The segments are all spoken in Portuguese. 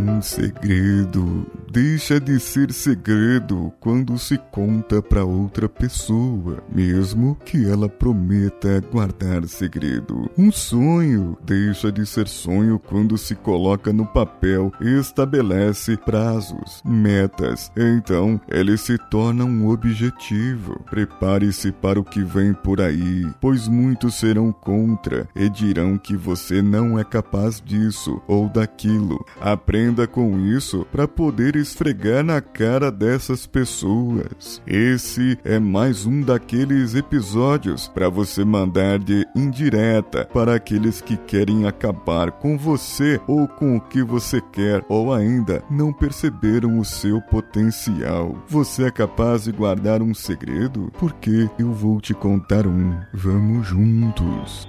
Um segredo deixa de ser segredo quando se conta para outra pessoa, mesmo que ela prometa guardar segredo. Um sonho deixa de ser sonho quando se coloca no papel e estabelece prazos, metas. Então, ele se torna um objetivo. Prepare-se para o que vem por aí, pois muitos serão contra e dirão que você não é capaz disso ou daquilo. Aprenda com isso para poder esfregar na cara dessas pessoas. Esse é mais um daqueles episódios para você mandar de indireta para aqueles que querem acabar com você ou com o que você quer ou ainda não perceberam o seu potencial. Você é capaz de guardar um segredo? Porque eu vou te contar um. Vamos juntos.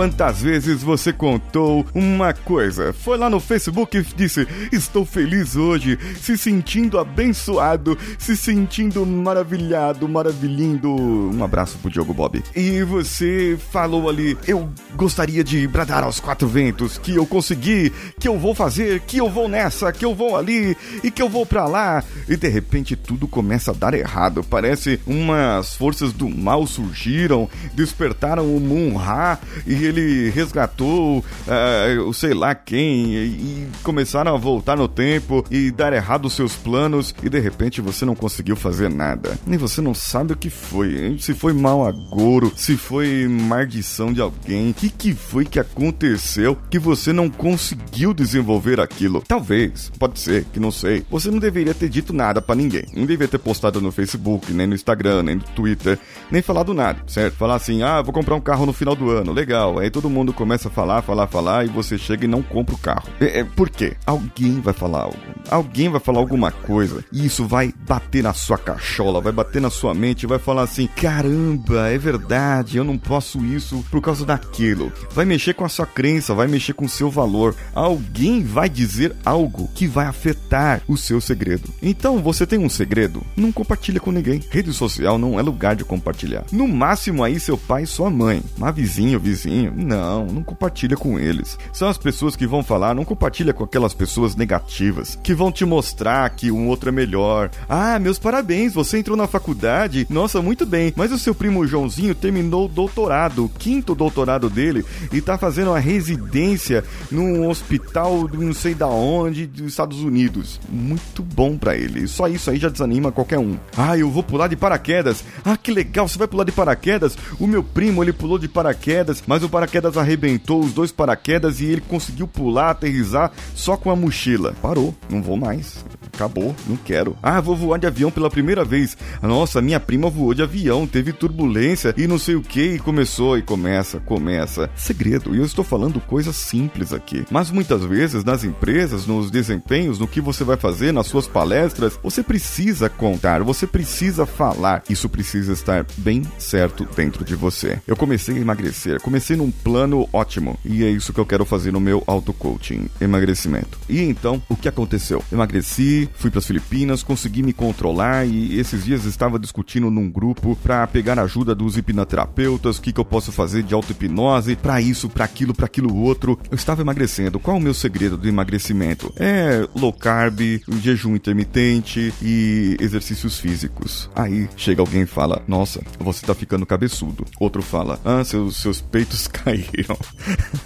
Quantas vezes você contou uma coisa. Foi lá no Facebook e disse: Estou feliz hoje, se sentindo abençoado, se sentindo maravilhado, maravilhindo. Um abraço pro Diogo Bob. E você falou ali: Eu gostaria de bradar aos quatro ventos que eu consegui, que eu vou fazer, que eu vou nessa, que eu vou ali e que eu vou pra lá. E de repente tudo começa a dar errado. Parece umas forças do mal surgiram, despertaram o Munra e ele resgatou uh, o sei lá quem e, começaram a voltar no tempo e dar errado os seus planos e de repente você não conseguiu fazer nada. E você não sabe o que foi, se foi mau agouro, se foi maldição de alguém, o que, que foi que aconteceu que você não conseguiu desenvolver aquilo. Talvez, pode ser, que não sei. Você não deveria ter dito nada para ninguém. Não deveria ter postado no Facebook, nem no Instagram, nem no Twitter, nem falado nada, certo? Falar assim, ah, vou comprar um carro no final do ano, legal. Aí todo mundo começa a falar, falar, falar e você chega e não compra o carro. É, é, por quê? Alguém vai falar algo. Alguém vai falar alguma coisa e isso vai bater na sua cachola, vai bater na sua mente, vai falar assim: caramba, é verdade, eu não posso isso por causa daquilo. Vai mexer com a sua crença, vai mexer com o seu valor. Alguém vai dizer algo que vai afetar o seu segredo. Então, você tem um segredo? Não compartilha com ninguém. Rede social não é lugar de compartilhar. No máximo aí seu pai e sua mãe. Mas vizinho, vizinho, não, não compartilha com eles. São as pessoas que vão falar, não compartilha com aquelas pessoas negativas, que vão te mostrar que um outro é melhor. Ah, meus parabéns, você entrou na faculdade. Nossa, muito bem. Mas o seu primo Joãozinho terminou o doutorado, o quinto doutorado dele, e tá fazendo uma residência num hospital não sei da onde, dos Estados Unidos. Muito bom para ele. Só isso aí já desanima qualquer um. Ah, eu vou pular de paraquedas. Ah, que legal, você vai pular de paraquedas? O meu primo, ele pulou de paraquedas, mas o paraquedas arrebentou os dois paraquedas e ele conseguiu pular, aterrizar só com a mochila. Parou, não vou mais. Acabou, não quero. Ah, vou voar de avião pela primeira vez. Nossa, minha prima voou de avião, teve turbulência e não sei o que, e começou e começa, começa. Segredo, e eu estou falando coisas simples aqui. Mas muitas vezes nas empresas, nos desempenhos, no que você vai fazer, nas suas palestras, você precisa contar, você precisa falar. Isso precisa estar bem certo dentro de você. Eu comecei a emagrecer, comecei num plano ótimo. E é isso que eu quero fazer no meu auto-coaching, emagrecimento. E então, o que aconteceu? Emagreci, fui para as Filipinas, consegui me controlar e esses dias estava discutindo num grupo para pegar ajuda dos hipnoterapeutas, o que, que eu posso fazer de auto-hipnose, para isso, para aquilo, para aquilo outro. Eu estava emagrecendo. Qual é o meu segredo do emagrecimento? É low carb, jejum intermitente e exercícios físicos. Aí chega alguém e fala: Nossa, você tá ficando cabeçudo. Outro fala: Ah, seus, seus peitos caíram.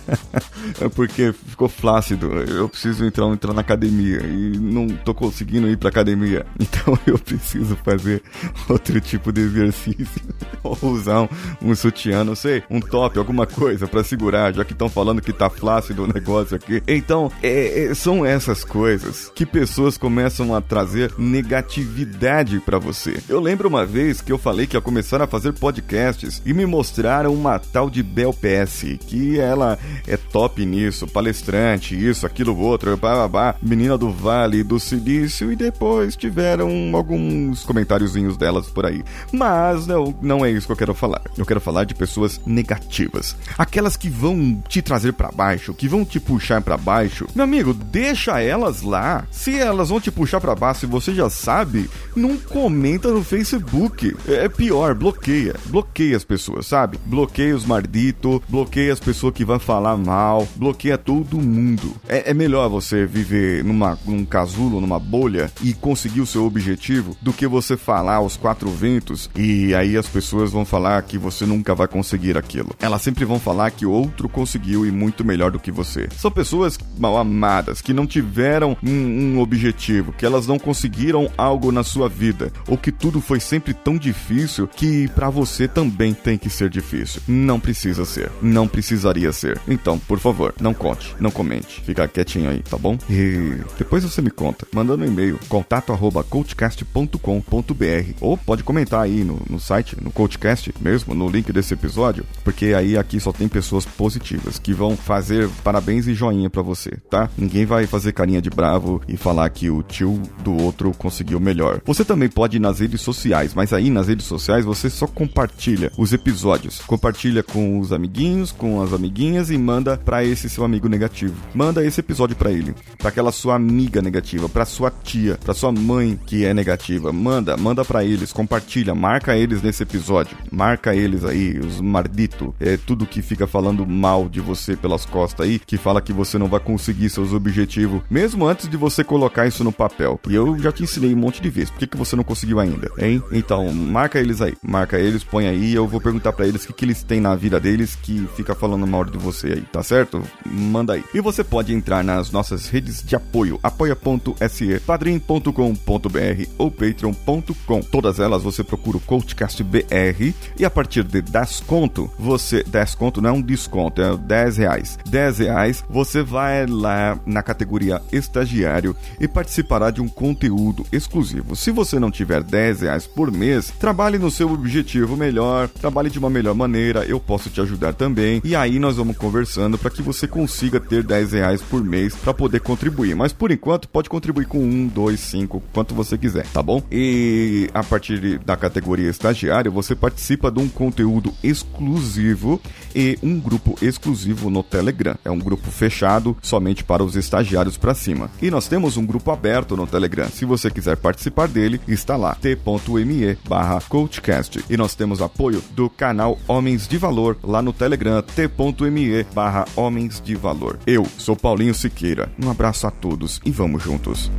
é porque ficou flácido. Eu preciso entrar, entrar na academia e não tô conseguindo ir pra academia. Então eu preciso fazer outro tipo de exercício. Ou usar um, um sutiã, não sei, um top, alguma coisa para segurar, já que estão falando que tá flácido o negócio aqui. Então, é, é, são essas coisas que pessoas começam a trazer negatividade para você. Eu lembro uma vez que eu falei que ia começar a fazer podcasts e me mostraram uma tal de Bel parece que ela é top nisso, palestrante, isso, aquilo, outro, babá, menina do Vale do Silício, e depois tiveram alguns comentáriozinhos delas por aí. Mas não, não é isso que eu quero falar. Eu quero falar de pessoas negativas. Aquelas que vão te trazer para baixo, que vão te puxar para baixo. Meu amigo, deixa elas lá. Se elas vão te puxar para baixo e você já sabe, não comenta no Facebook. É pior, bloqueia. Bloqueia as pessoas, sabe? Bloqueia os mardito, bloqueia as pessoas que vão falar mal, bloqueia todo mundo. É, é melhor você viver numa, num casulo, numa bolha e conseguir o seu objetivo do que você falar aos quatro ventos e aí as pessoas vão falar que você nunca vai conseguir aquilo. Elas sempre vão falar que outro conseguiu e muito melhor do que você. São pessoas mal amadas que não tiveram um, um objetivo, que elas não conseguiram algo na sua vida ou que tudo foi sempre tão difícil que para você também tem que ser difícil. Não precisa ser, não precisaria ser. Então, por favor, não conte, não comente, fica quietinho aí, tá bom? E depois você me conta, mandando um e-mail contato@coachcast.com.br ou pode comentar aí no, no site, no Coachcast mesmo, no link desse episódio, porque aí aqui só tem pessoas positivas que vão fazer parabéns e joinha para você, tá? Ninguém vai fazer carinha de bravo e falar que o tio do outro conseguiu melhor. Você também pode ir nas redes sociais, mas aí nas redes sociais você só compartilha os episódios. Compartilha com os amiguinhos, com as amiguinhas e manda para esse seu amigo negativo. Manda esse episódio para ele, para aquela sua amiga negativa, para sua tia, para sua mãe que é negativa. Manda, manda para eles, compartilha, marca eles nesse episódio. Marca eles aí, os mardito, é tudo que fica falando mal de você pelas costas aí, que fala que você não vai conseguir seus objetivos, mesmo antes de você colocar isso no papel. E eu já te ensinei um monte de vezes. Por que, que você não conseguiu ainda, hein? Então, marca eles aí. Marca eles, põe aí. Eu vou perguntar para eles o que, que eles têm na vida deles que fica falando mal de você aí, tá certo? Manda aí. E você pode entrar nas nossas redes de apoio, apoia.se, padrim.com.br ou patreon.com. Todas elas você procura o Coachcast BR e a partir de 10 conto, você. 10 conto não é um desconto, é 10 reais. 10 reais, você vai lá na categoria estagiário e participará de um conteúdo exclusivo. Se você não tiver 10 reais por mês, trabalhe no seu objetivo melhor, trabalhe de uma melhor maneira, eu posso te ajudar também. E aí nós vamos conversando para que você consiga ter 10 reais por mês para poder contribuir. Mas por enquanto, pode contribuir com 1, 2, 5, quanto você quiser, tá bom? E a partir da categoria estagiário, você participa de um conteúdo exclusivo e um grupo exclusivo no Telegram. É um grupo fechado somente para os estagiários para cima. E nós temos um grupo aberto no Telegram. Se você quiser participar dele, está lá t.me barra coachcast. E nós temos apoio do canal Homens de Valor lá no Telegram t.me barra Homens de Valor. Eu sou Paulinho Siqueira. Um abraço a todos e vamos juntos.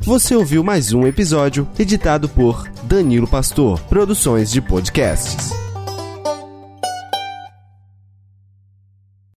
Você ouviu mais um episódio editado por Danilo Pastor, Produções de Podcasts.